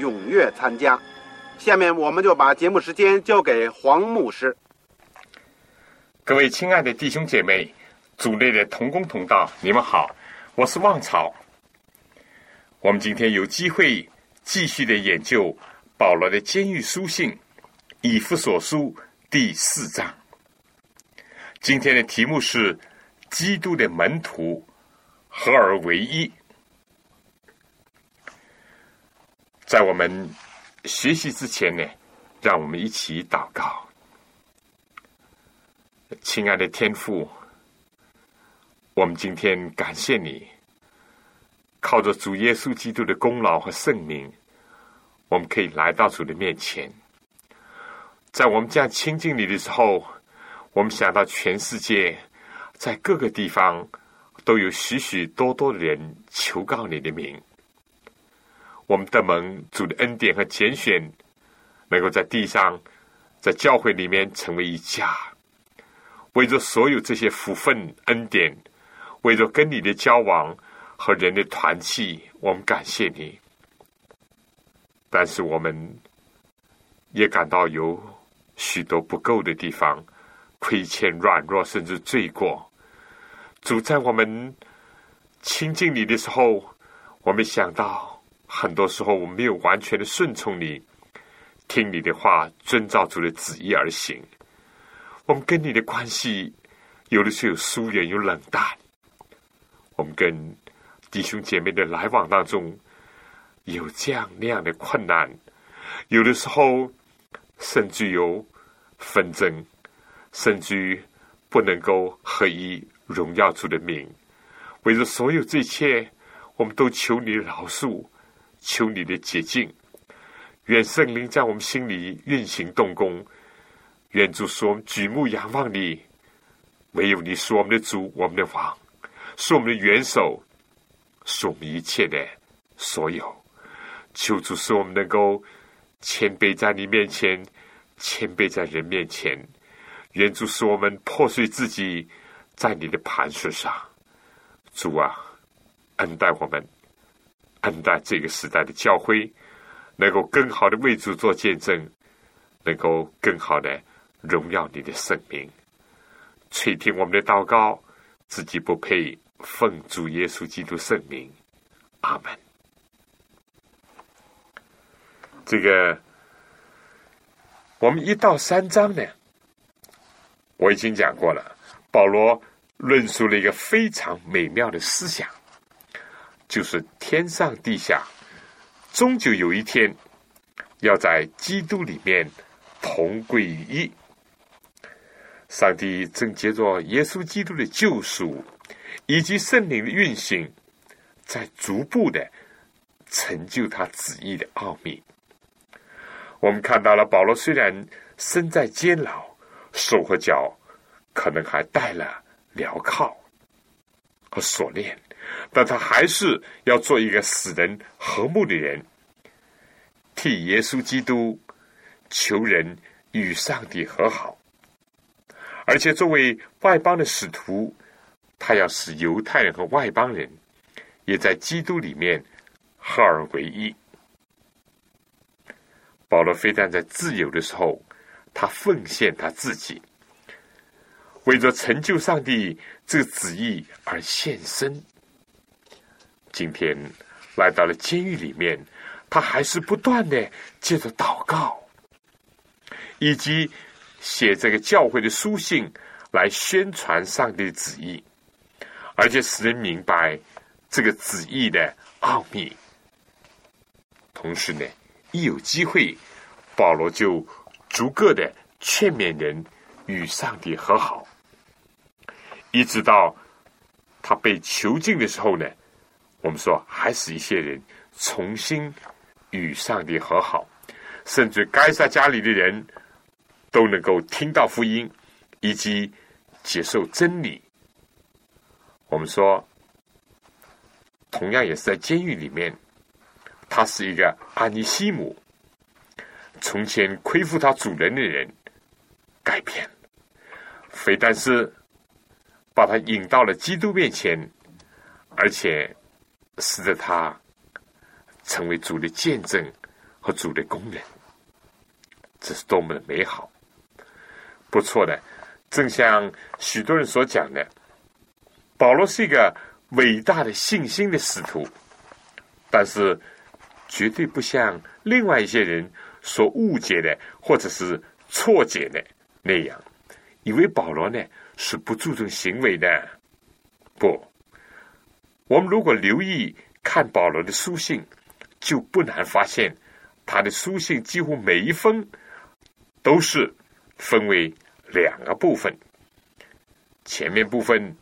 踊跃参加。下面我们就把节目时间交给黄牧师。各位亲爱的弟兄姐妹、组内的同工同道，你们好，我是旺草。我们今天有机会继续的研究保罗的监狱书信《以弗所书》第四章。今天的题目是“基督的门徒合而为一”。在我们学习之前呢，让我们一起祷告。亲爱的天父，我们今天感谢你，靠着主耶稣基督的功劳和圣名，我们可以来到主的面前。在我们这样亲近你的时候。我们想到全世界，在各个地方都有许许多多的人求告你的名。我们的蒙主的恩典和拣选，能够在地上，在教会里面成为一家。为着所有这些福分恩典，为着跟你的交往和人的团契，我们感谢你。但是我们也感到有许多不够的地方。亏欠、软弱，甚至罪过。主在我们亲近你的时候，我们想到很多时候我们没有完全的顺从你，听你的话，遵照主的旨意而行。我们跟你的关系有的时候有疏远，有冷淡。我们跟弟兄姐妹的来往当中有这样那样的困难，有的时候甚至有纷争。甚至于不能够合一荣耀主的名，为了所有这一切，我们都求你饶恕，求你的洁净。愿圣灵在我们心里运行动工。愿主说：“我们举目仰望你，唯有你是我们的主，我们的王，是我们的元首，是我们一切的所有。”求主使我们能够谦卑在你面前，谦卑在人面前。愿主使我们破碎自己，在你的磐石上，主啊，恩待我们，恩待这个时代的教会，能够更好的为主做见证，能够更好的荣耀你的圣名，垂听我们的祷告，自己不配奉主耶稣基督圣名，阿门。这个，我们一到三章呢。我已经讲过了，保罗论述了一个非常美妙的思想，就是天上地下，终究有一天要在基督里面同归于一。上帝正借着耶稣基督的救赎以及圣灵的运行，在逐步的成就他旨意的奥秘。我们看到了保罗虽然身在监牢。手和脚可能还带了镣铐和锁链，但他还是要做一个使人和睦的人，替耶稣基督求人与上帝和好。而且作为外邦的使徒，他要使犹太人和外邦人也在基督里面合而为一。保罗非但在自由的时候。他奉献他自己，为着成就上帝这个旨意而献身。今天来到了监狱里面，他还是不断的借着祷告，以及写这个教会的书信来宣传上帝的旨意，而且使人明白这个旨意的奥秘。同时呢，一有机会，保罗就逐个的劝勉人与上帝和好，一直到他被囚禁的时候呢，我们说还是一些人重新。与上帝和好，甚至该撒家里的人都能够听到福音，以及接受真理。我们说，同样也是在监狱里面，他是一个阿尼西姆，从前亏负他主人的人改变了，非但是把他引到了基督面前，而且使得他。成为主的见证和主的工人，这是多么的美好！不错的，正像许多人所讲的，保罗是一个伟大的信心的使徒，但是绝对不像另外一些人所误解的或者是错解的那样，以为保罗呢是不注重行为的。不，我们如果留意看保罗的书信。就不难发现，他的书信几乎每一封都是分为两个部分。前面部分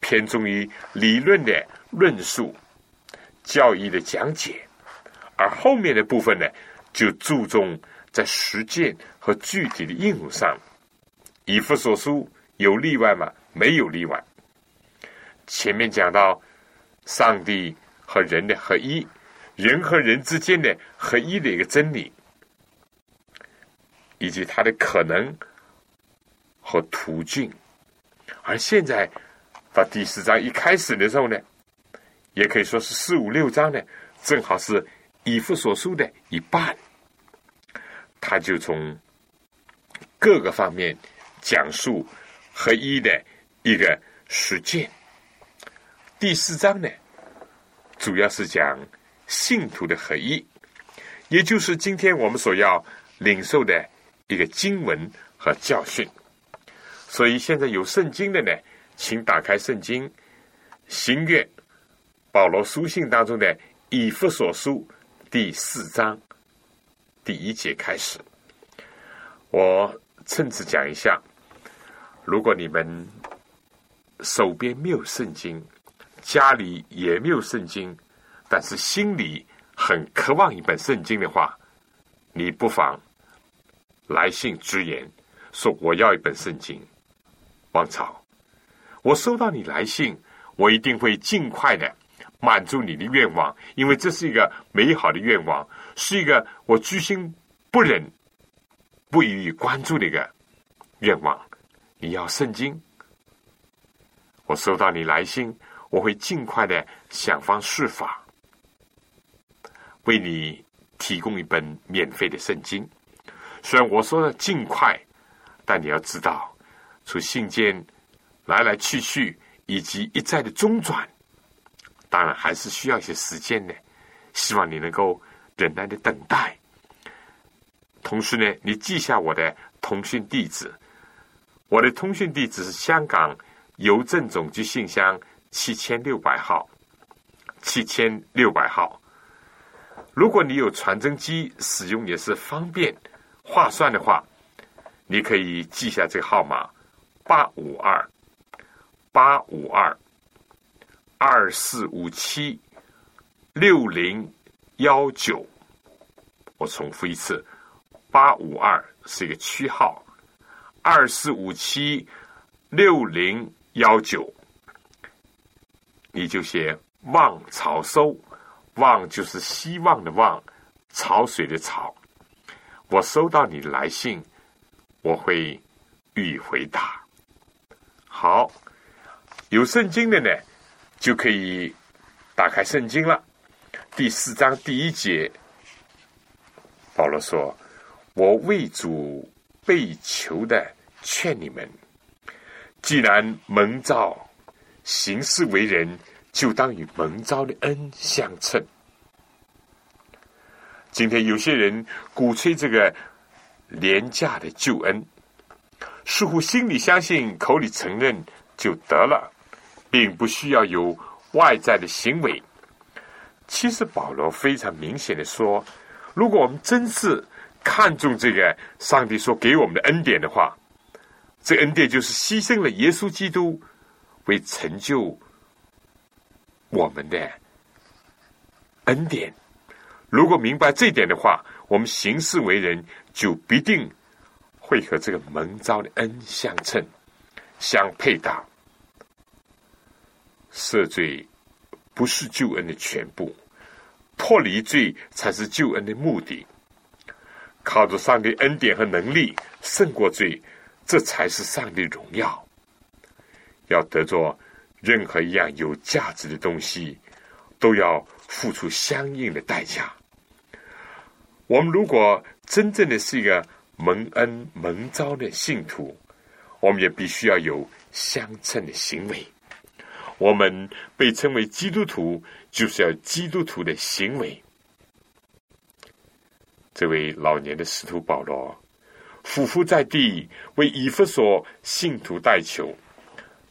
偏重于理论的论述、教义的讲解，而后面的部分呢，就注重在实践和具体的应用上。以弗所书有例外吗？没有例外。前面讲到上帝和人的合一。人和人之间的合一的一个真理，以及它的可能和途径。而现在到第四章一开始的时候呢，也可以说是四五六章呢，正好是以父所书的一半。他就从各个方面讲述合一的一个实践。第四章呢，主要是讲。信徒的合一，也就是今天我们所要领受的一个经文和教训。所以现在有圣经的呢，请打开圣经，新月保罗书信当中的以弗所书第四章第一节开始。我趁此讲一下，如果你们手边没有圣经，家里也没有圣经。但是心里很渴望一本圣经的话，你不妨来信直言说我要一本圣经。王朝，我收到你来信，我一定会尽快的满足你的愿望，因为这是一个美好的愿望，是一个我居心不忍不予以关注的一个愿望。你要圣经，我收到你来信，我会尽快的想方设法。为你提供一本免费的圣经，虽然我说的尽快，但你要知道，从信件来来去去以及一再的中转，当然还是需要一些时间的。希望你能够忍耐的等待。同时呢，你记下我的通讯地址，我的通讯地址是香港邮政总局信箱七千六百号，七千六百号。如果你有传真机，使用也是方便、划算的话，你可以记下这个号码：八五二八五二二四五七六零幺九。我重复一次：八五二是一个区号，二四五七六零幺九。你就写“望潮收”。望就是希望的望，潮水的潮。我收到你的来信，我会予以回答。好，有圣经的呢，就可以打开圣经了。第四章第一节，保罗说：“我为主被囚的，劝你们，既然蒙召行事为人。”就当与蒙召的恩相称。今天有些人鼓吹这个廉价的救恩，似乎心里相信，口里承认就得了，并不需要有外在的行为。其实保罗非常明显的说，如果我们真是看重这个上帝所给我们的恩典的话，这恩典就是牺牲了耶稣基督，为成就我们的恩典。如果明白这点的话，我们行事为人就必定会和这个蒙召的恩相称、相配搭。赦罪不是救恩的全部，脱离罪才是救恩的目的。靠着上帝恩典和能力胜过罪，这才是上帝荣耀。要得着任何一样有价值的东西，都要付出相应的代价。我们如果真正的是一个蒙恩蒙召的信徒，我们也必须要有相称的行为。我们被称为基督徒，就是要基督徒的行为。这位老年的使徒保罗，俯伏在地为以弗所信徒代求，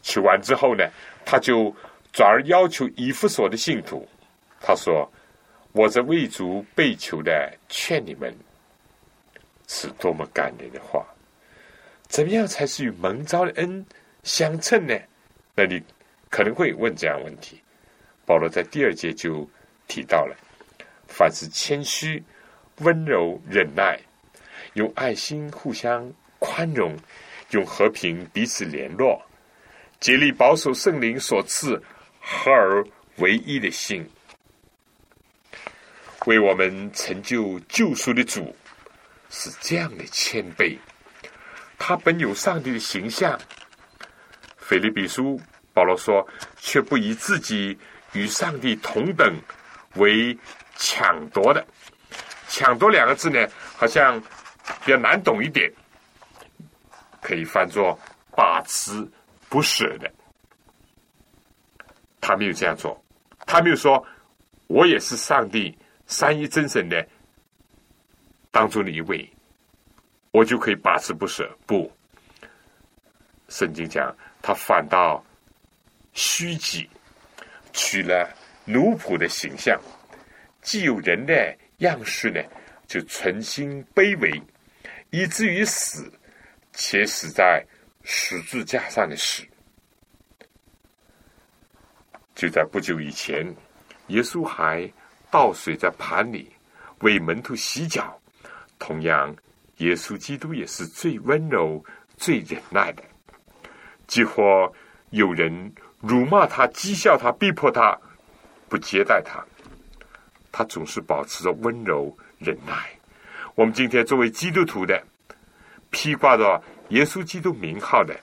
求完之后呢，他就转而要求以弗所的信徒，他说。我这未足被求的劝你们，是多么感人的话！怎么样才是与蒙召的恩相称呢？那你可能会问这样问题。保罗在第二节就提到了：凡是谦虚、温柔、忍耐，用爱心互相宽容，用和平彼此联络，竭力保守圣灵所赐合而为一的心。为我们成就救赎的主是这样的谦卑，他本有上帝的形象。腓立比书保罗说，却不以自己与上帝同等为抢夺的。抢夺两个字呢，好像比较难懂一点，可以翻作把持不舍的。他没有这样做，他没有说，我也是上帝。三一真神的当中的一位，我就可以把持不舍。不，圣经讲他反倒虚己，取了奴仆的形象，既有人的样式呢，就存心卑微，以至于死，且死在十字架上的死。就在不久以前，耶稣还。倒水在盘里，为门徒洗脚。同样，耶稣基督也是最温柔、最忍耐的。几乎有人辱骂他、讥笑他、逼迫他，不接待他，他总是保持着温柔忍耐。我们今天作为基督徒的，披挂着耶稣基督名号的，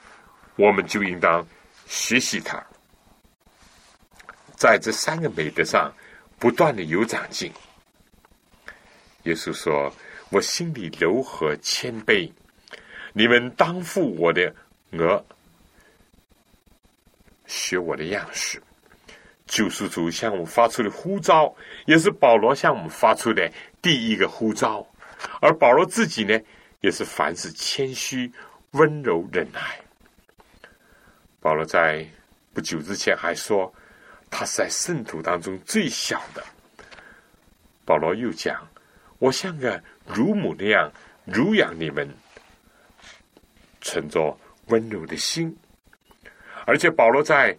我们就应当学习他，在这三个美德上。不断的有长进。耶稣说：“我心里柔和谦卑，你们当负我的额，学我的样式。”救赎主向我们发出的呼召，也是保罗向我们发出的第一个呼召。而保罗自己呢，也是凡事谦虚、温柔、忍耐。保罗在不久之前还说。他是在圣徒当中最小的。保罗又讲：“我像个乳母那样乳养你们，存着温柔的心。”而且保罗在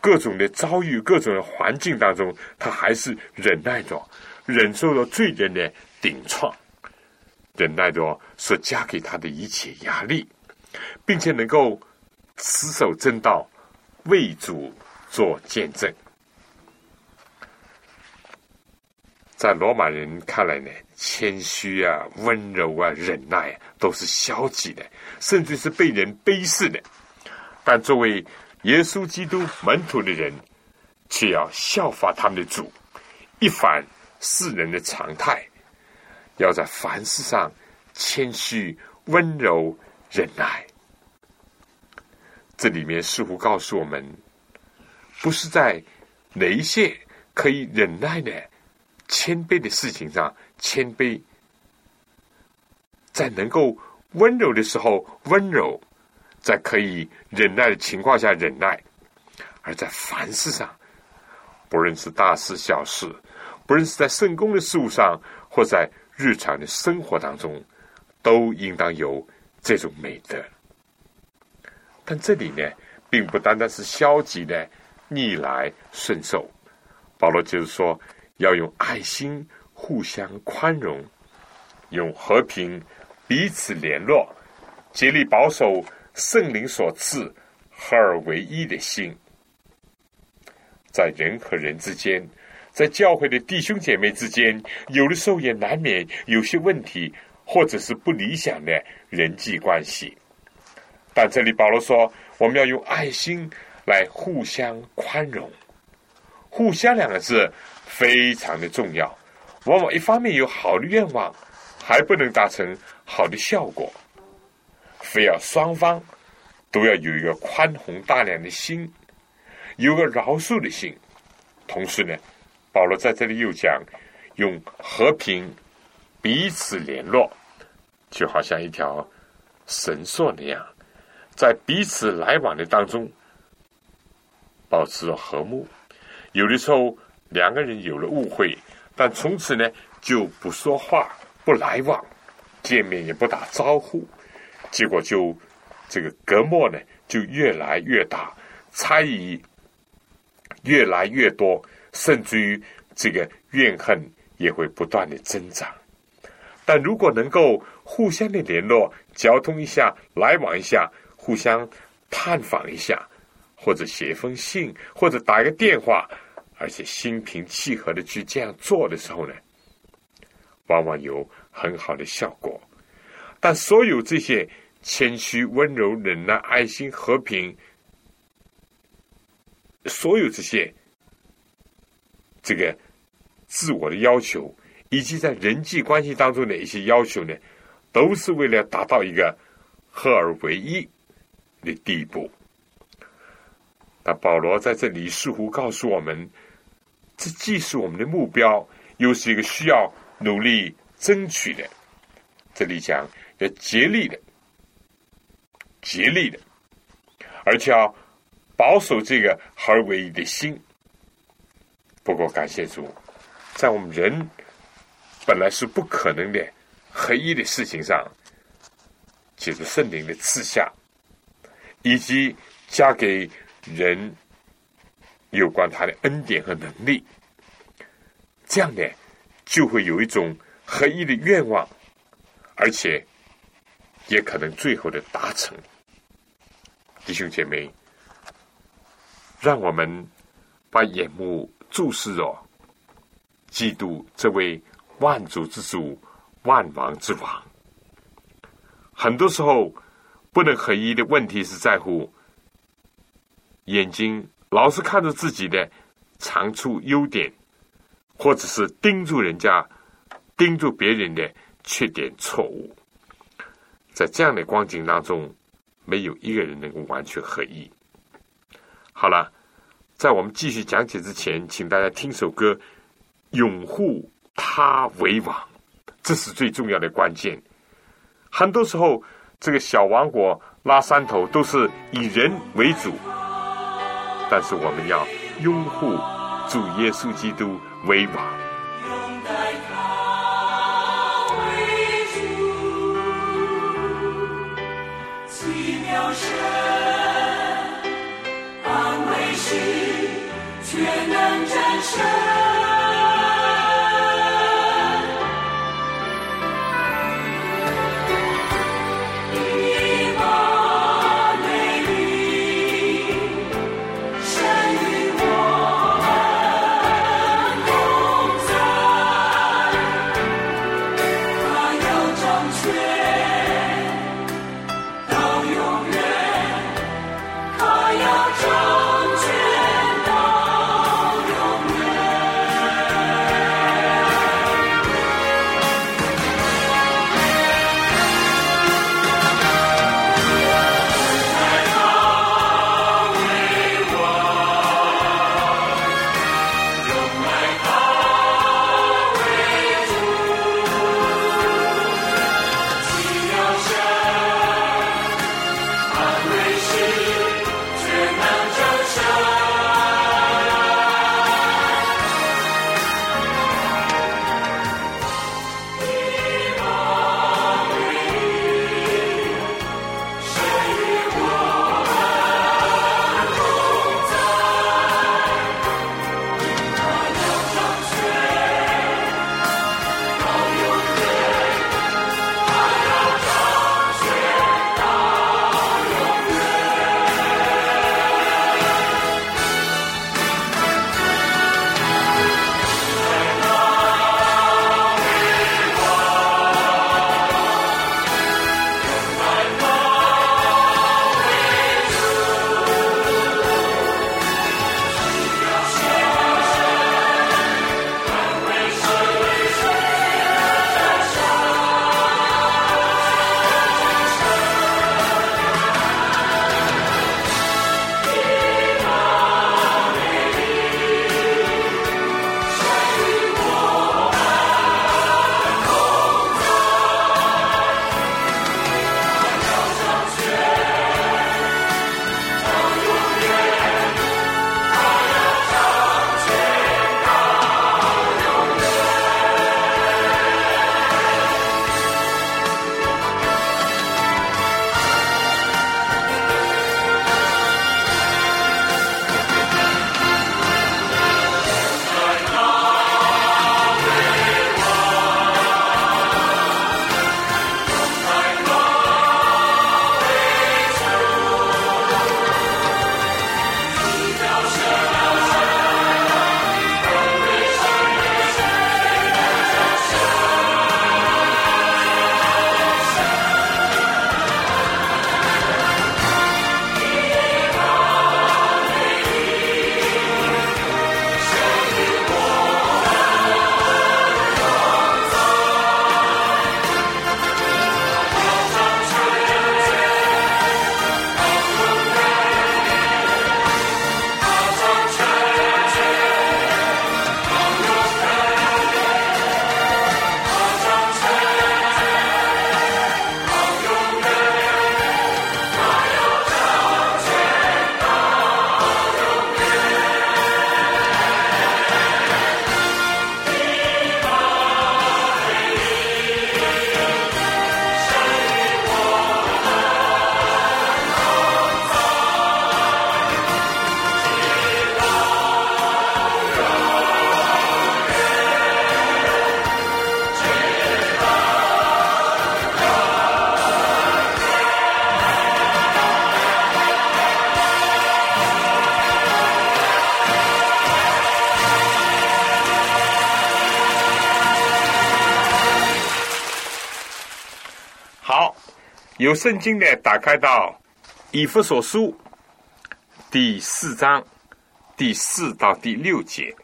各种的遭遇、各种的环境当中，他还是忍耐着，忍受着罪人的顶撞，忍耐着所加给他的一切压力，并且能够持守正道，为主。做见证，在罗马人看来呢，谦虚啊、温柔啊、忍耐啊都是消极的，甚至是被人卑视的。但作为耶稣基督门徒的人，却要效法他们的主，一反世人的常态，要在凡事上谦虚、温柔、忍耐。这里面似乎告诉我们。不是在哪一些可以忍耐的谦卑的事情上谦卑，在能够温柔的时候温柔，在可以忍耐的情况下忍耐，而在凡事上，不论是大事小事，不论是在圣公的事物上，或在日常的生活当中，都应当有这种美德。但这里呢，并不单单是消极的逆来顺受。保罗就是说，要用爱心互相宽容，用和平彼此联络，竭力保守圣灵所赐合而为一的心，在人和人之间，在教会的弟兄姐妹之间，有的时候也难免有些问题，或者是不理想的人际关系。但这里保罗说，我们要用爱心来互相宽容。互相两个字非常的重要，往往一方面有好的愿望，还不能达成好的效果，非要双方都要有一个宽宏大量的心，有个饶恕的心。同时呢，保罗在这里又讲，用和平彼此联络，就好像一条绳索那样，在彼此来往的当中保持着和睦。有的时候两个人有了误会，但从此呢就不说话、不来往，见面也不打招呼，结果就这个隔膜呢就越来越大，猜疑越来越多，甚至于这个怨恨也会不断的增长。但如果能够互相的联络、交通一下、来往一下、互相探访一下。或者写一封信，或者打一个电话，而且心平气和的去这样做的时候呢，往往有很好的效果。但所有这些谦虚、温柔、忍耐、爱心、和平，所有这些这个自我的要求，以及在人际关系当中的一些要求呢，都是为了达到一个合而为一的地步。那保罗在这里似乎告诉我们，这既是我们的目标，又是一个需要努力争取的。这里讲要竭力的、竭力的，而且要保守这个合而为一的心。不过感谢主，在我们人本来是不可能的合一的事情上，借着圣灵的赐下，以及加给。人有关他的恩典和能力，这样呢，就会有一种合一的愿望，而且也可能最后的达成。弟兄姐妹，让我们把眼目注视着基督这位万主之主、万王之王。很多时候，不能合一的问题是在乎。眼睛老是看着自己的长处、优点，或者是盯住人家、盯住别人的缺点、错误，在这样的光景当中，没有一个人能够完全合一。好了，在我们继续讲解之前，请大家听首歌，《拥护他为王》，这是最重要的关键。很多时候，这个小王国拉山头都是以人为主。但是我们要拥护主耶稣基督为王。越难战胜。有圣经呢，打开到以弗所书第四章第四到第六节，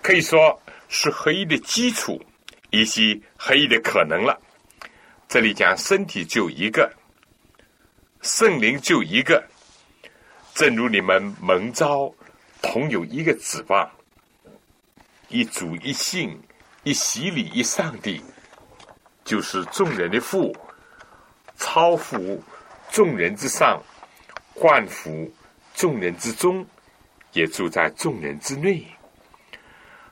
可以说是合一的基础以及合一的可能了。这里讲身体就一个，圣灵就一个，正如你们蒙召同有一个指望，一主一信一洗礼一上帝，就是众人的父，超乎众人之上，冠服众人之中，也住在众人之内。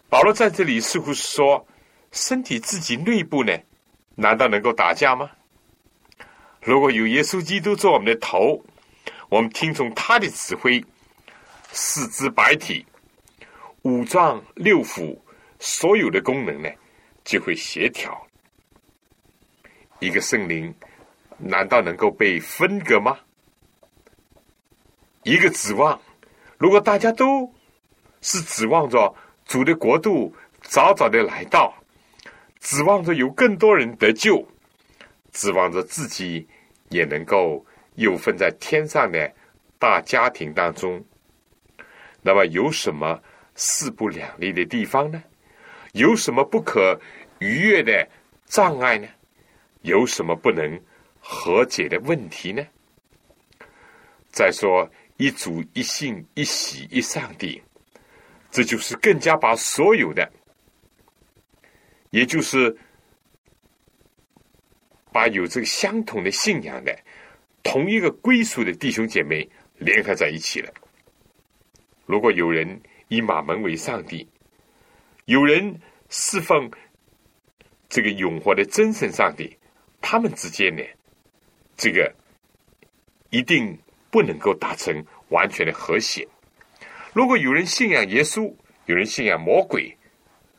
保罗在这里似乎是说，身体自己内部呢？难道能够打架吗？如果有耶稣基督做我们的头，我们听从他的指挥，四肢百体、五脏六腑所有的功能呢，就会协调。一个圣灵，难道能够被分割吗？一个指望，如果大家都是指望着主的国度早早的来到。指望着有更多人得救，指望着自己也能够有份在天上的大家庭当中，那么有什么势不两立的地方呢？有什么不可逾越的障碍呢？有什么不能和解的问题呢？再说一主一信一喜一上帝，这就是更加把所有的。也就是把有这个相同的信仰的、同一个归属的弟兄姐妹联合在一起了。如果有人以马门为上帝，有人侍奉这个永活的真神上帝，他们之间呢，这个一定不能够达成完全的和谐。如果有人信仰耶稣，有人信仰魔鬼。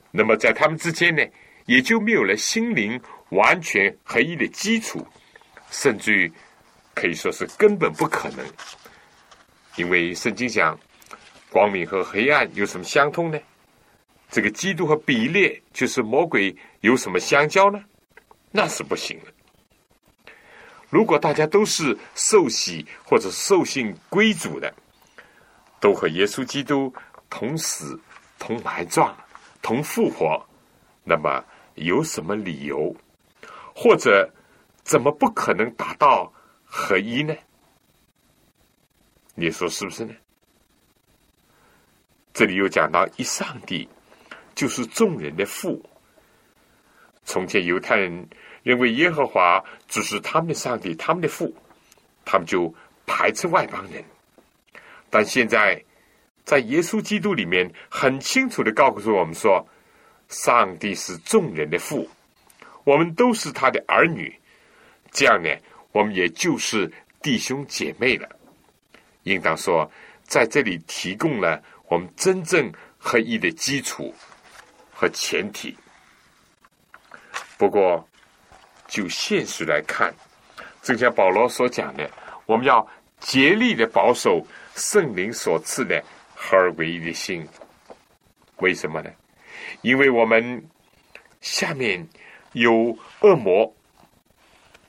那么，在他们之间呢，也就没有了心灵完全合一的基础，甚至于可以说是根本不可能。因为圣经讲，光明和黑暗有什么相通呢？这个基督和比列就是魔鬼有什么相交呢？那是不行的。如果大家都是受洗或者受信归主的，都和耶稣基督同死同埋葬。同复活，那么有什么理由，或者怎么不可能达到合一呢？你说是不是呢？这里又讲到一上帝就是众人的父。从前犹太人认为耶和华只是他们的上帝，他们的父，他们就排斥外邦人。但现在。在耶稣基督里面，很清楚的告诉我们说，上帝是众人的父，我们都是他的儿女，这样呢，我们也就是弟兄姐妹了。应当说，在这里提供了我们真正合一的基础和前提。不过，就现实来看，正像保罗所讲的，我们要竭力的保守圣灵所赐的。合而为一的心，为什么呢？因为我们下面有恶魔，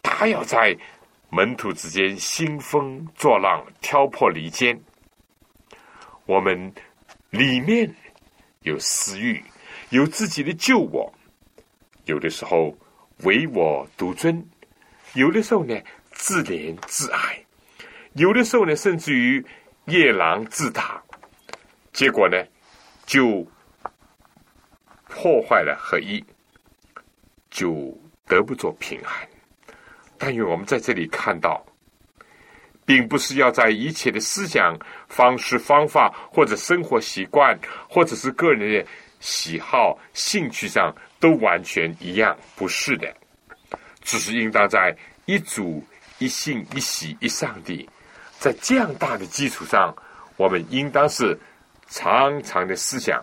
他要在门徒之间兴风作浪、挑破离间。我们里面有私欲，有自己的救我，有的时候唯我独尊，有的时候呢自怜自爱，有的时候呢甚至于夜郎自大。结果呢，就破坏了合一，就得不着平衡。但愿我们在这里看到，并不是要在一切的思想、方式、方法，或者生活习惯，或者是个人的喜好、兴趣上都完全一样，不是的。只是应当在一主、一信、一喜、一上帝，在这样大的基础上，我们应当是。长长的思想，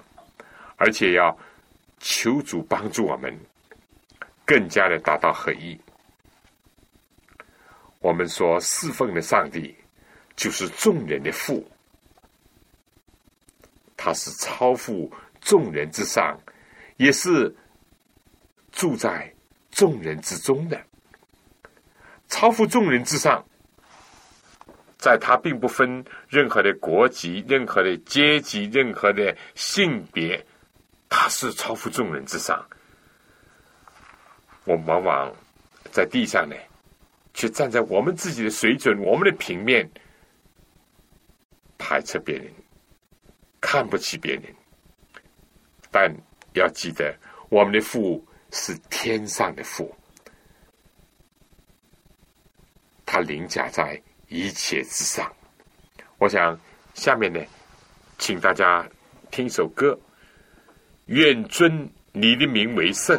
而且要求主帮助我们，更加的达到合一。我们所侍奉的上帝，就是众人的父，他是超乎众人之上，也是住在众人之中的。超乎众人之上，在他并不分任何的国籍、任何的阶级、任何的性别，他是超乎众人之上。我们往往在地上呢，却站在我们自己的水准、我们的平面，排斥别人，看不起别人。但要记得，我们的父是天上的父。他凌驾在一切之上。我想，下面呢，请大家听首歌，《愿尊你的名为圣》。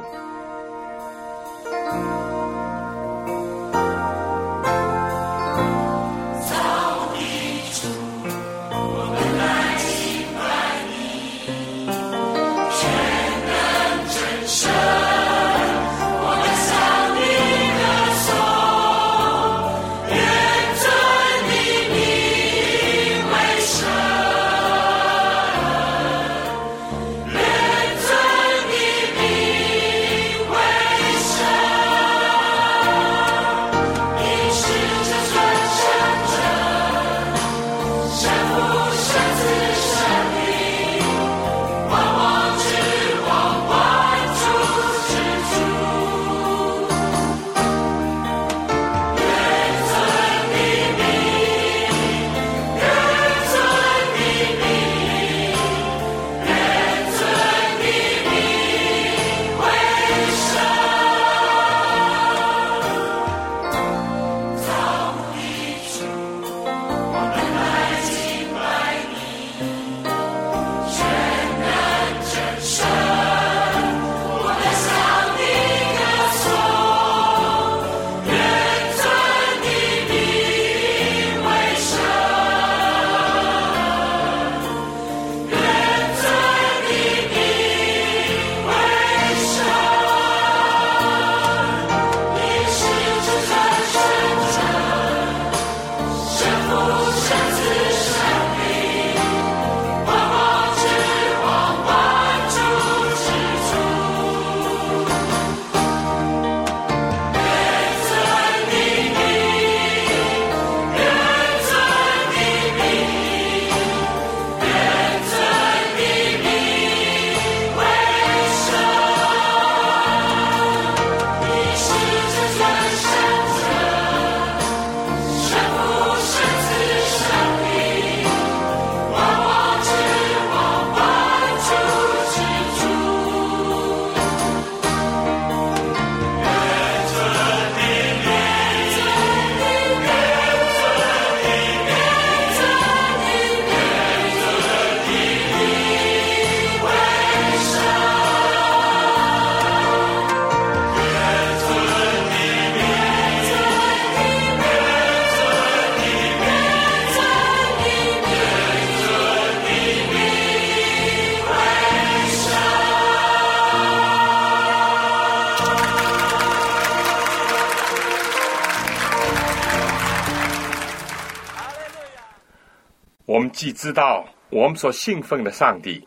知道我们所信奉的上帝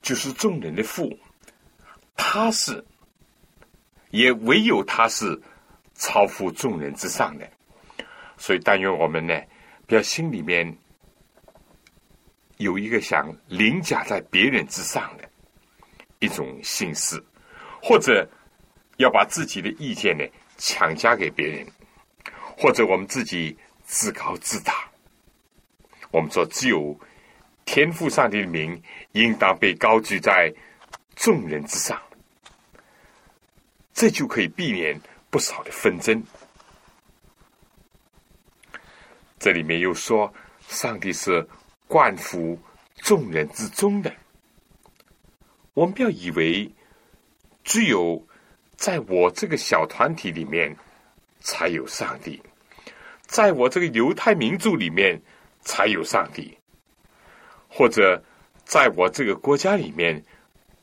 就是众人的父，他是，也唯有他是超乎众人之上的，所以但愿我们呢，不要心里面有一个想凌驾在别人之上的一种心思，或者要把自己的意见呢强加给别人，或者我们自己自高自大。我们说，只有天赋上帝的名应当被高举在众人之上，这就可以避免不少的纷争。这里面又说，上帝是冠服众人之中的。我们不要以为只有在我这个小团体里面才有上帝，在我这个犹太民族里面。才有上帝，或者在我这个国家里面，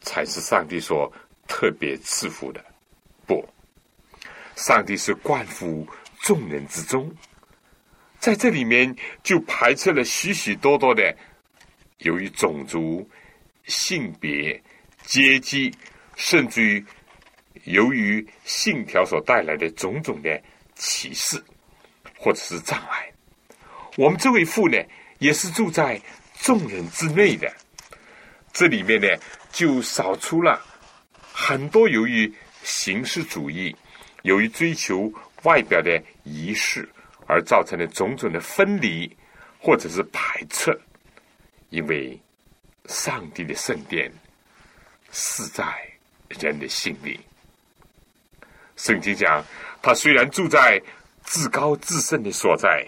才是上帝所特别赐福的。不，上帝是冠服众人之中，在这里面就排斥了许许多多的由于种族、性别、阶级，甚至于由于信条所带来的种种的歧视或者是障碍。我们这位父呢，也是住在众人之内的。这里面呢，就少出了很多由于形式主义、由于追求外表的仪式而造成的种种的分离或者是排斥，因为上帝的圣殿是在人的心里。圣经讲，他虽然住在至高至圣的所在，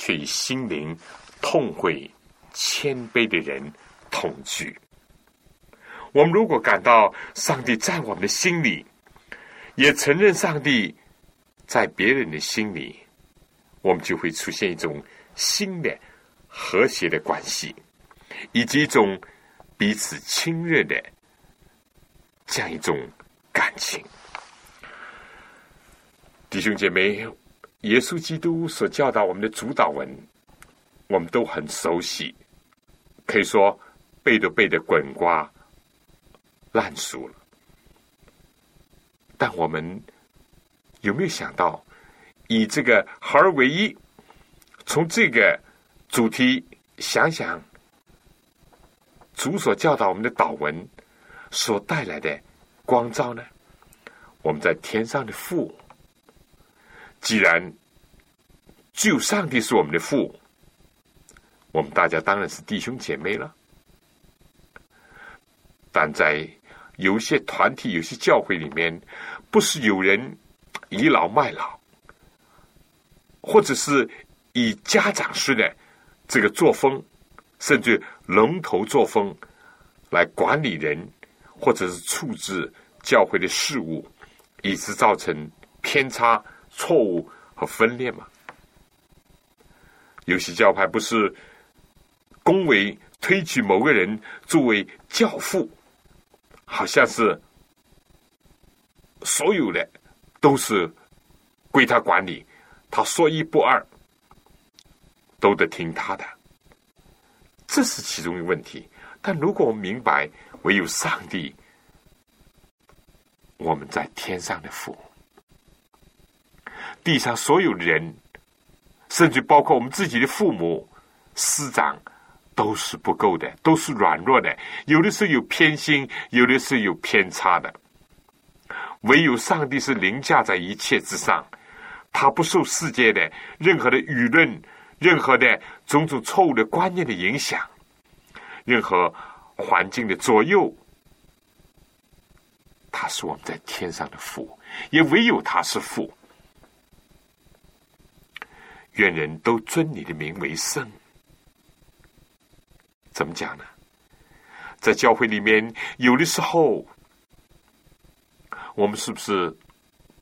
却与心灵痛悔、谦卑的人。同居。我们如果感到上帝在我们的心里，也承认上帝在别人的心里，我们就会出现一种新的和谐的关系，以及一种彼此亲热的这样一种感情。弟兄姐妹，耶稣基督所教导我们的主导文，我们都很熟悉，可以说。背都背的滚瓜烂熟了，但我们有没有想到，以这个合而为一，从这个主题想想主所教导我们的祷文所带来的光照呢？我们在天上的父，既然只有上帝是我们的父，我们大家当然是弟兄姐妹了。但在有些团体、有些教会里面，不是有人倚老卖老，或者是以家长式的这个作风，甚至龙头作风来管理人，或者是处置教会的事务，以致造成偏差、错误和分裂吗？有些教派不是恭维推举某个人作为教父。好像是所有的都是归他管理，他说一不二，都得听他的，这是其中一个问题。但如果我们明白唯有上帝，我们在天上的父，地上所有人，甚至包括我们自己的父母师长。都是不够的，都是软弱的，有的是有偏心，有的是有偏差的。唯有上帝是凌驾在一切之上，他不受世界的任何的舆论、任何的种种错误的观念的影响，任何环境的左右。他是我们在天上的父，也唯有他是父。愿人都尊你的名为圣。怎么讲呢？在教会里面，有的时候，我们是不是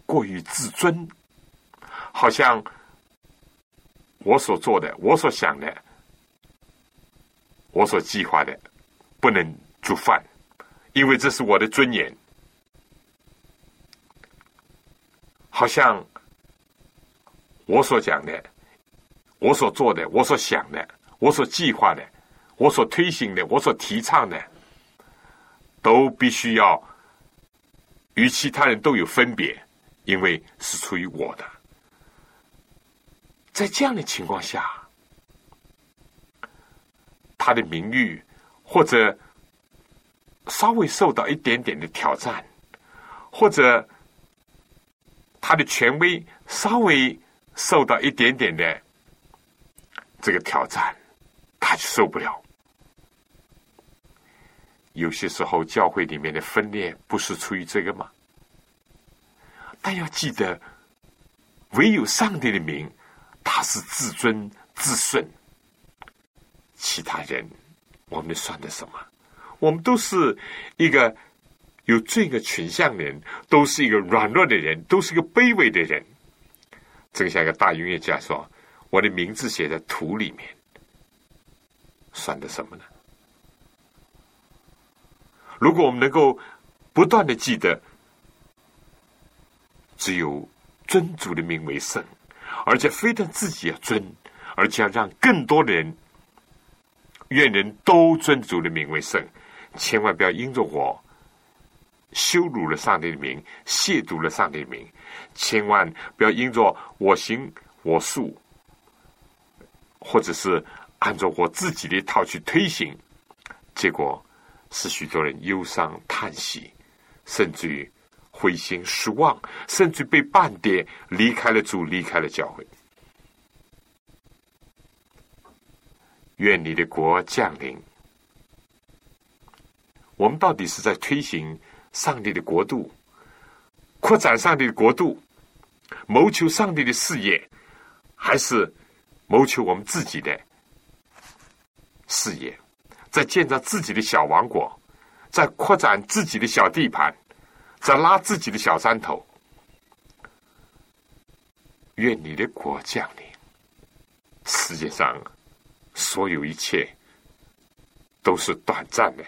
过于自尊？好像我所做的、我所想的、我所计划的，不能煮饭，因为这是我的尊严。好像我所讲的、我所做的、我所想的、我所计划的。我所推行的，我所提倡的，都必须要与其他人都有分别，因为是出于我的。在这样的情况下，他的名誉或者稍微受到一点点的挑战，或者他的权威稍微受到一点点的这个挑战，他就受不了。有些时候，教会里面的分裂不是出于这个吗？但要记得，唯有上帝的名，他是至尊至顺。其他人，我们算的什么？我们都是一个有罪恶群像的人，都是一个软弱的人，都是一个卑微的人。正像一个大音乐家说：“我的名字写在土里面，算的什么呢？”如果我们能够不断的记得，只有尊主的名为圣，而且非但自己要尊，而且要让更多的人，愿人都尊主的名为圣，千万不要因着我羞辱了上帝的名，亵渎了上帝的名。千万不要因着我行我素，或者是按照我自己的一套去推行，结果使许多人忧伤叹息，甚至于灰心失望，甚至被半跌，离开了主，离开了教会。愿你的国降临。我们到底是在推行上帝的国度，扩展上帝的国度，谋求上帝的事业，还是谋求我们自己的事业，在建造自己的小王国，在扩展自己的小地盘，在拉自己的小山头？愿你的国降临，世界上所有一切都是短暂的。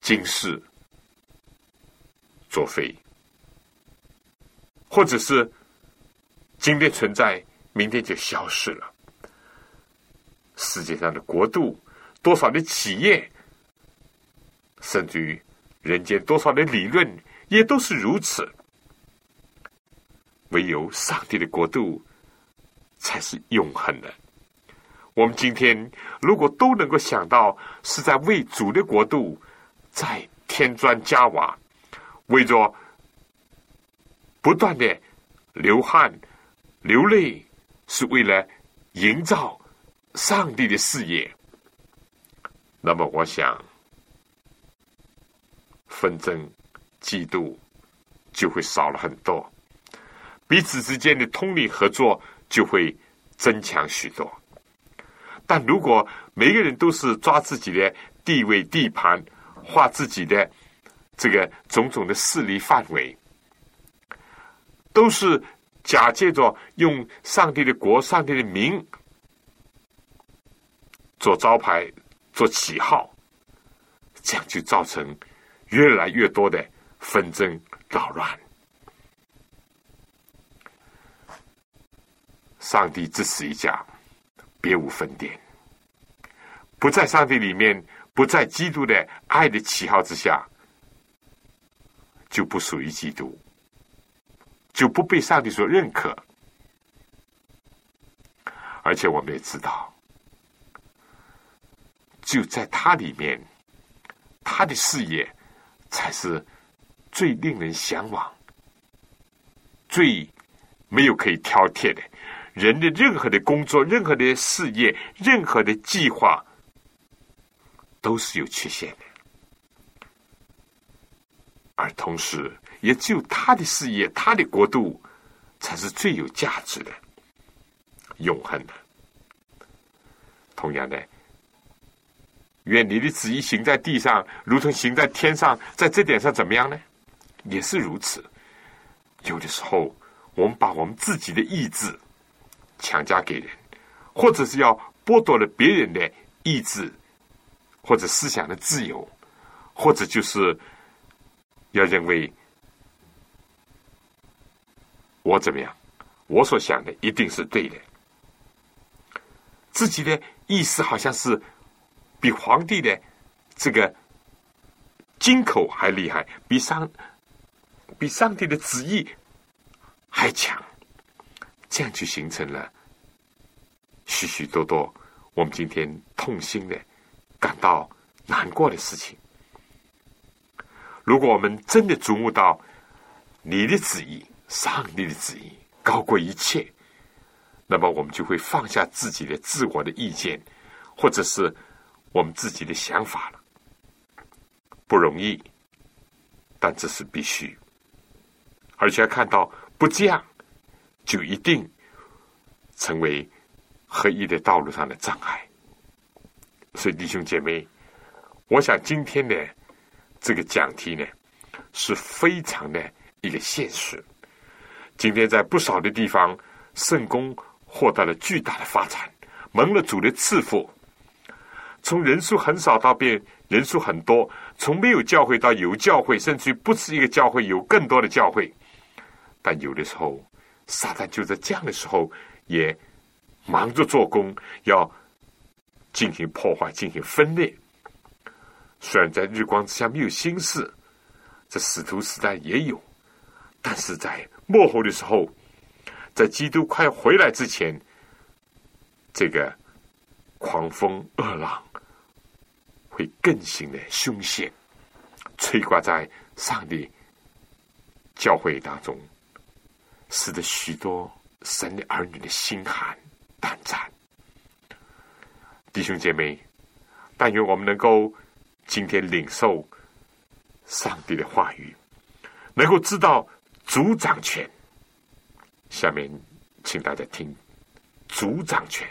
今世作废，或者是今天存在，明天就消失了。世界上的国度，多少的企业，甚至于人间多少的理论，也都是如此。唯有上帝的国度才是永恒的。我们今天如果都能够想到是在为主的国度。在添砖加瓦，为着不断的流汗流泪，是为了营造上帝的事业。那么，我想纷争、嫉妒就会少了很多，彼此之间的通力合作就会增强许多。但如果每个人都是抓自己的地位、地盘，画自己的这个种种的势力范围，都是假借着用上帝的国、上帝的名做招牌、做旗号，这样就造成越来越多的纷争扰乱。上帝只此一家，别无分店，不在上帝里面。不在基督的爱的旗号之下，就不属于基督，就不被上帝所认可。而且我们也知道，就在他里面，他的事业才是最令人向往、最没有可以挑剔的。人的任何的工作、任何的事业、任何的计划。都是有缺陷的，而同时，也只有他的事业、他的国度，才是最有价值的、永恒的。同样的，愿你的旨意行在地上，如同行在天上。在这点上，怎么样呢？也是如此。有的时候，我们把我们自己的意志强加给人，或者是要剥夺了别人的意志。或者思想的自由，或者就是要认为我怎么样，我所想的一定是对的，自己的意思好像是比皇帝的这个金口还厉害，比上比上帝的旨意还强，这样就形成了许许多多我们今天痛心的。感到难过的事情。如果我们真的瞩目到你的旨意、上帝的旨意高过一切，那么我们就会放下自己的自我的意见，或者是我们自己的想法了。不容易，但这是必须。而且看到，不这样，就一定成为合一的道路上的障碍。所以，弟兄姐妹，我想今天的这个讲题呢，是非常的一个现实。今天在不少的地方，圣公获得了巨大的发展，蒙了主的赐福。从人数很少到变人数很多，从没有教会到有教会，甚至于不是一个教会，有更多的教会。但有的时候，撒旦就在这样的时候也忙着做工，要。进行破坏，进行分裂，虽然在日光之下没有心事，这使徒时代也有，但是在末后的时候，在基督快回来之前，这个狂风恶浪会更显的凶险，吹刮在上帝教会当中，使得许多神的儿女的心寒胆战。弟兄姐妹，但愿我们能够今天领受上帝的话语，能够知道主掌权。下面，请大家听主掌权。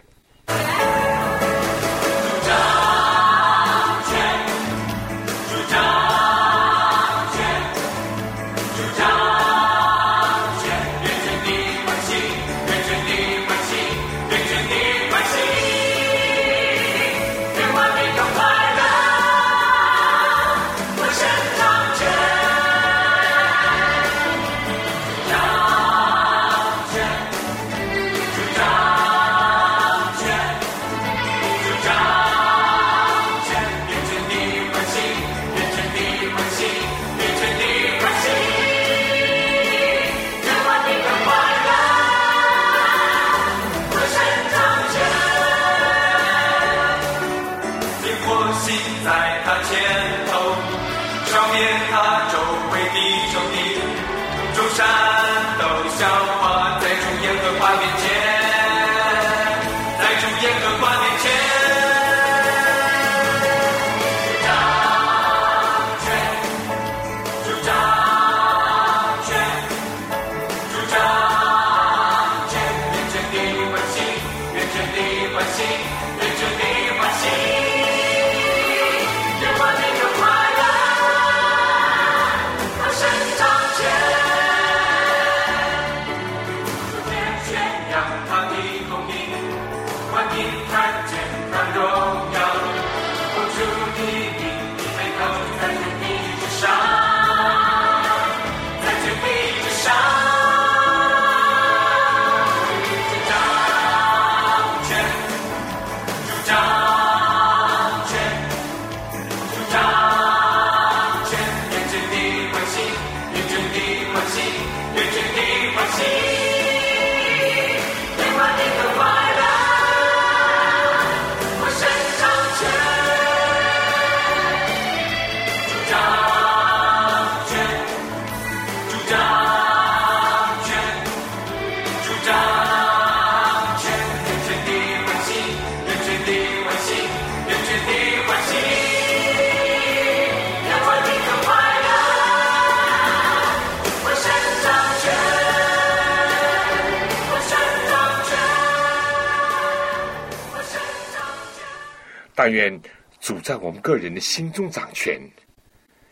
但愿主在我们个人的心中掌权，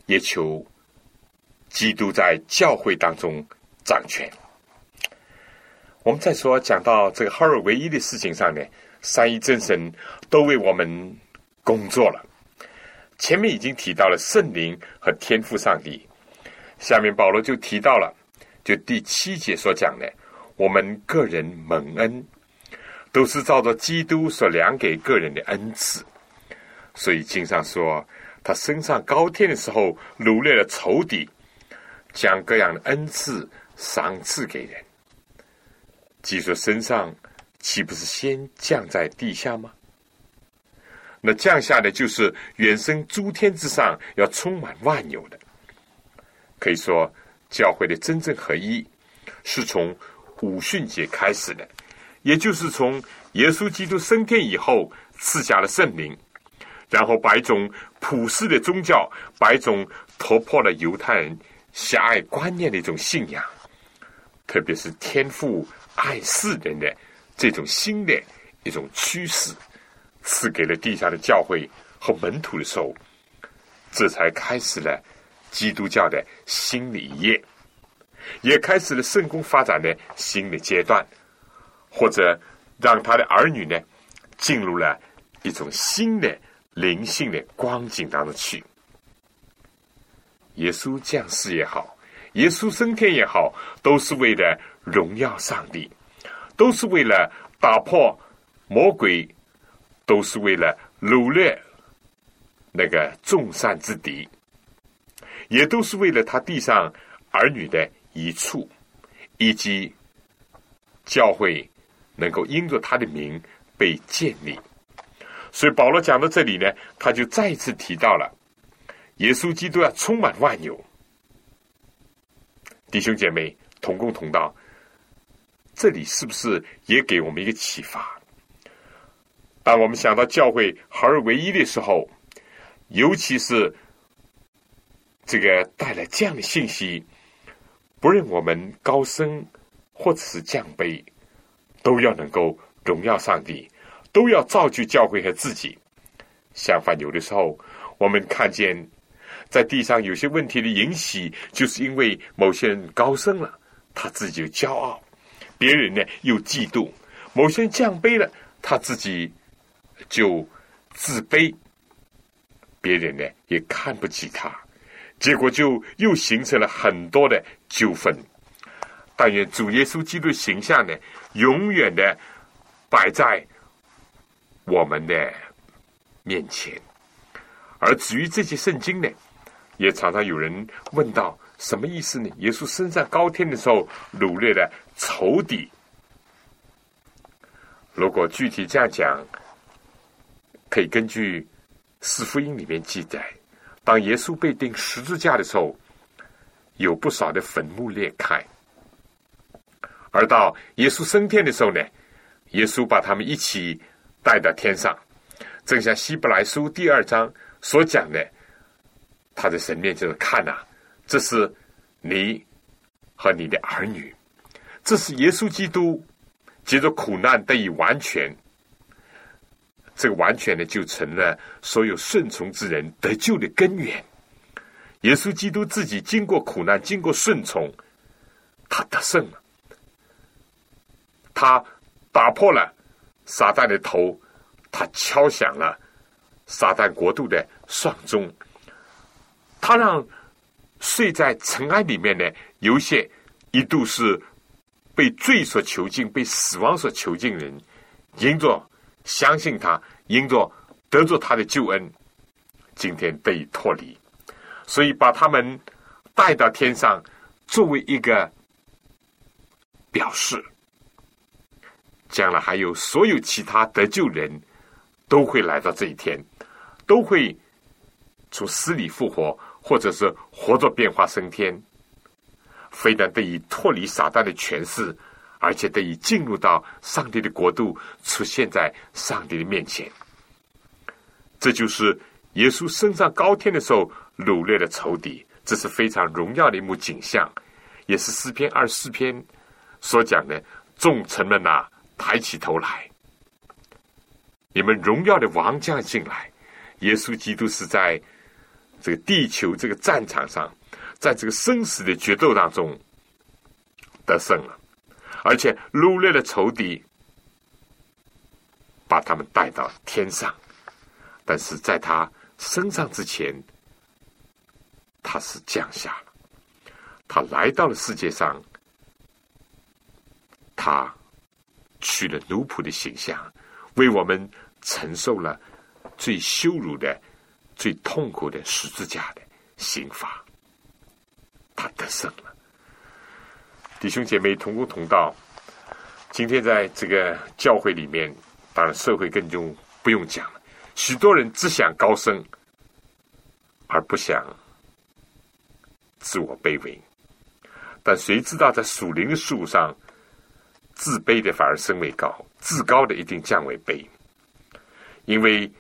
也求基督在教会当中掌权。我们再说讲到这个哈尔唯一的事情上呢，三一真神都为我们工作了。前面已经提到了圣灵和天赋上帝，下面保罗就提到了，就第七节所讲的，我们个人蒙恩，都是照着基督所量给个人的恩赐。所以经上说，他升上高天的时候，掳掠了仇敌，将各样的恩赐赏赐给人。既说身上，岂不是先降在地下吗？那降下的就是远生诸天之上，要充满万有的。可以说，教会的真正合一，是从五旬节开始的，也就是从耶稣基督升天以后赐下了圣灵。然后把一种普世的宗教，把一种突破了犹太人狭隘观念的一种信仰，特别是天赋爱世人的这种新的一种趋势，赐给了地下的教会和门徒的时候，这才开始了基督教的新的一页，也开始了圣公发展的新的阶段，或者让他的儿女呢进入了一种新的。灵性的光景当中去，耶稣降世也好，耶稣升天也好，都是为了荣耀上帝，都是为了打破魔鬼，都是为了掳掠那个众善之敌，也都是为了他地上儿女的一处，以及教会能够因着他的名被建立。所以保罗讲到这里呢，他就再一次提到了耶稣基督要充满万有。弟兄姐妹同工同道，这里是不是也给我们一个启发？当我们想到教会合而为一的时候，尤其是这个带来这样的信息，不论我们高升或者是降卑，都要能够荣耀上帝。都要造就教会和自己。相反，有的时候我们看见在地上有些问题的引起，就是因为某些人高升了，他自己就骄傲；别人呢又嫉妒；某些人降卑了，他自己就自卑；别人呢也看不起他，结果就又形成了很多的纠纷。但愿主耶稣基督的形象呢，永远的摆在。我们的面前，而至于这些圣经呢，也常常有人问到什么意思呢？耶稣升上高天的时候，掳掠的仇敌。如果具体这样讲，可以根据四福音里面记载，当耶稣被钉十字架的时候，有不少的坟墓裂开；而到耶稣升天的时候呢，耶稣把他们一起。带到天上，正像希伯来书第二章所讲的，他在神面前看呐，这是你和你的儿女，这是耶稣基督借着苦难得以完全，这个完全呢就成了所有顺从之人得救的根源。耶稣基督自己经过苦难，经过顺从，他得胜了，他打破了。撒旦的头，他敲响了撒旦国度的丧钟。他让睡在尘埃里面的有些一度是被罪所囚禁、被死亡所囚禁人，因着相信他，因着得着他的救恩，今天得以脱离，所以把他们带到天上，作为一个表示。将来还有所有其他得救人都会来到这一天，都会从死里复活，或者是活着变化升天，非但得以脱离撒旦的权势，而且得以进入到上帝的国度，出现在上帝的面前。这就是耶稣升上高天的时候掳掠的仇敌，这是非常荣耀的一幕景象，也是诗篇二十四篇所讲的众臣们呐。抬起头来，你们荣耀的王将进来。耶稣基督是在这个地球这个战场上，在这个生死的决斗当中得胜了，而且掳掠了仇敌，把他们带到天上。但是在他升上之前，他是降下了，他来到了世界上，他。取了奴仆的形象，为我们承受了最羞辱的、最痛苦的十字架的刑罚。他得胜了，弟兄姐妹同工同道。今天在这个教会里面，当然社会更就不用讲了。许多人只想高升，而不想自我卑微。但谁知道在属灵的树上？自卑的反而升为高，自高的一定降为卑。因为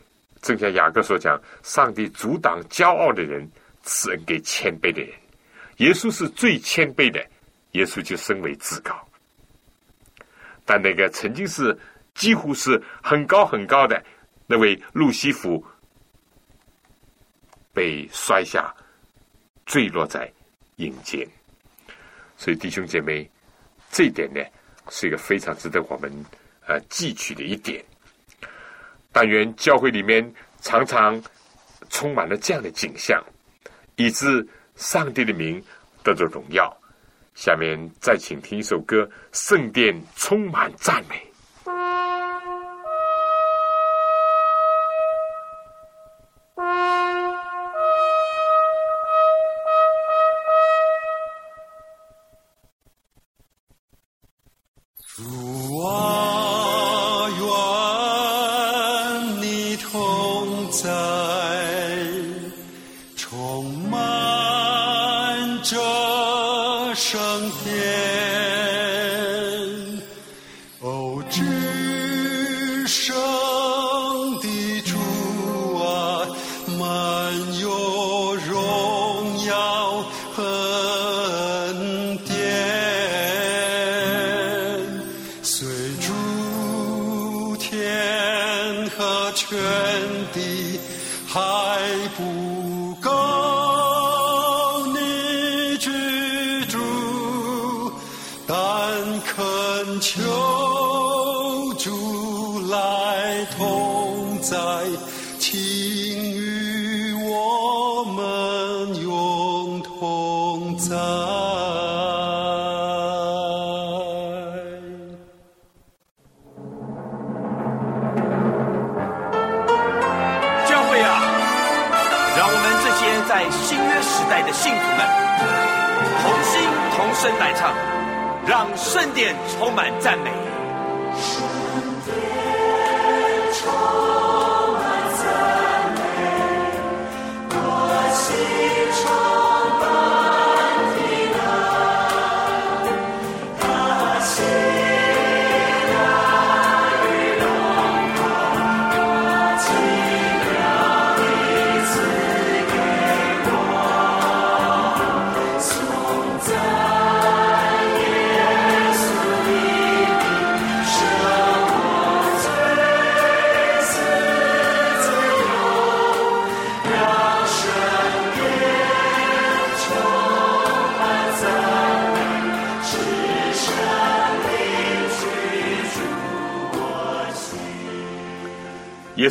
正像雅各所讲，上帝阻挡骄傲的人，赐恩给谦卑的人。耶稣是最谦卑的，耶稣就升为至高。但那个曾经是几乎是很高很高的那位路西弗，被摔下，坠落在阴间。所以弟兄姐妹，这一点呢？是一个非常值得我们呃记取的一点。但愿教会里面常常充满了这样的景象，以致上帝的名得着荣耀。下面再请听一首歌，《圣殿充满赞美》。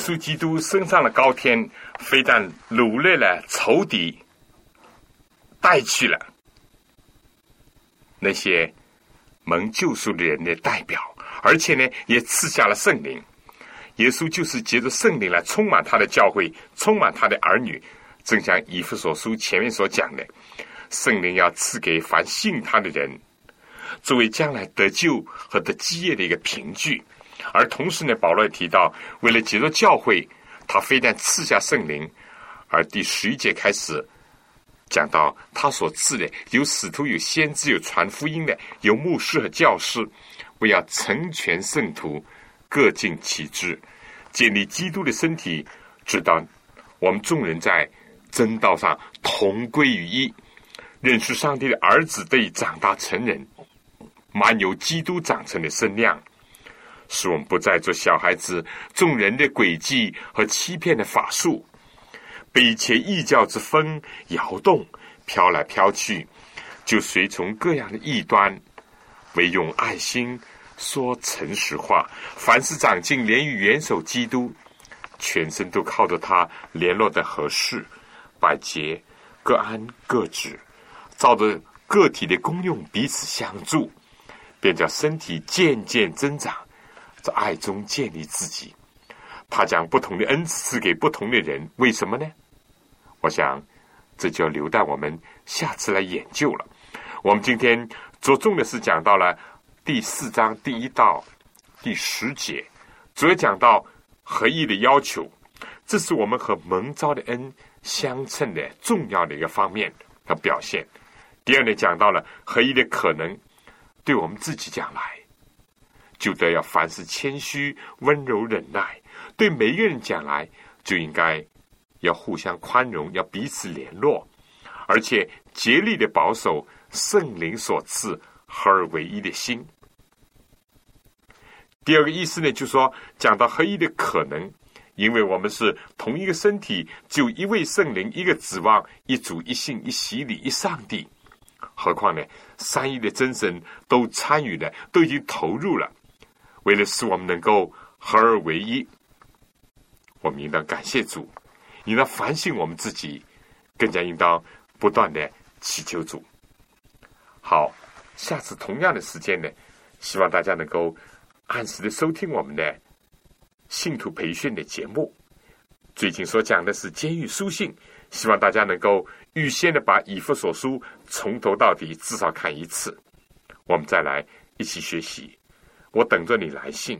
耶稣基督升上了高天，非但掳掠了仇敌，带去了那些蒙救赎的人的代表，而且呢，也赐下了圣灵。耶稣就是借着圣灵来充满他的教会，充满他的儿女。正像以弗所书前面所讲的，圣灵要赐给凡信他的人，作为将来得救和得基业的一个凭据。而同时呢，保罗也提到，为了结着教会，他非但赐下圣灵，而第十一节开始讲到他所赐的有使徒、有先知、有传福音的、有牧师和教师，为要成全圣徒，各尽其职，建立基督的身体，直到我们众人在真道上同归于一，认识上帝的儿子得以长大成人，满有基督长成的身量。使我们不再做小孩子，众人的诡计和欺骗的法术，被一切异教之风摇动，飘来飘去，就随从各样的异端，唯用爱心说诚实话。凡是长进，连于元首基督，全身都靠着他联络的合适，百节各安各治，照着个体的功用彼此相助，便叫身体渐渐增长。在爱中建立自己，他将不同的恩赐给不同的人，为什么呢？我想这就要留待我们下次来研究了。我们今天着重的是讲到了第四章第一到第十节，主要讲到合一的要求，这是我们和蒙召的恩相称的重要的一个方面和表现。第二呢，讲到了合一的可能，对我们自己讲来。就得要凡事谦虚、温柔、忍耐，对每一个人讲来，就应该要互相宽容，要彼此联络，而且竭力的保守圣灵所赐合而为一的心。第二个意思呢，就是说讲到合一的可能，因为我们是同一个身体，就一位圣灵，一个指望，一主、一信、一洗礼、一上帝。何况呢，三一的真神都参与了，都已经投入了。为了使我们能够合而为一，我们应当感谢主，应当反省我们自己，更加应当不断的祈求主。好，下次同样的时间呢，希望大家能够按时的收听我们的信徒培训的节目。最近所讲的是监狱书信，希望大家能够预先的把以弗所书从头到底至少看一次，我们再来一起学习。我等着你来信。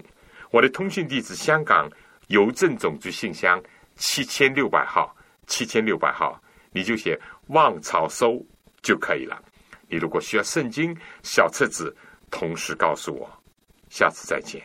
我的通讯地址：香港邮政总局信箱七千六百号，七千六百号，你就写“望草收就可以了。你如果需要圣经小册子，同时告诉我。下次再见。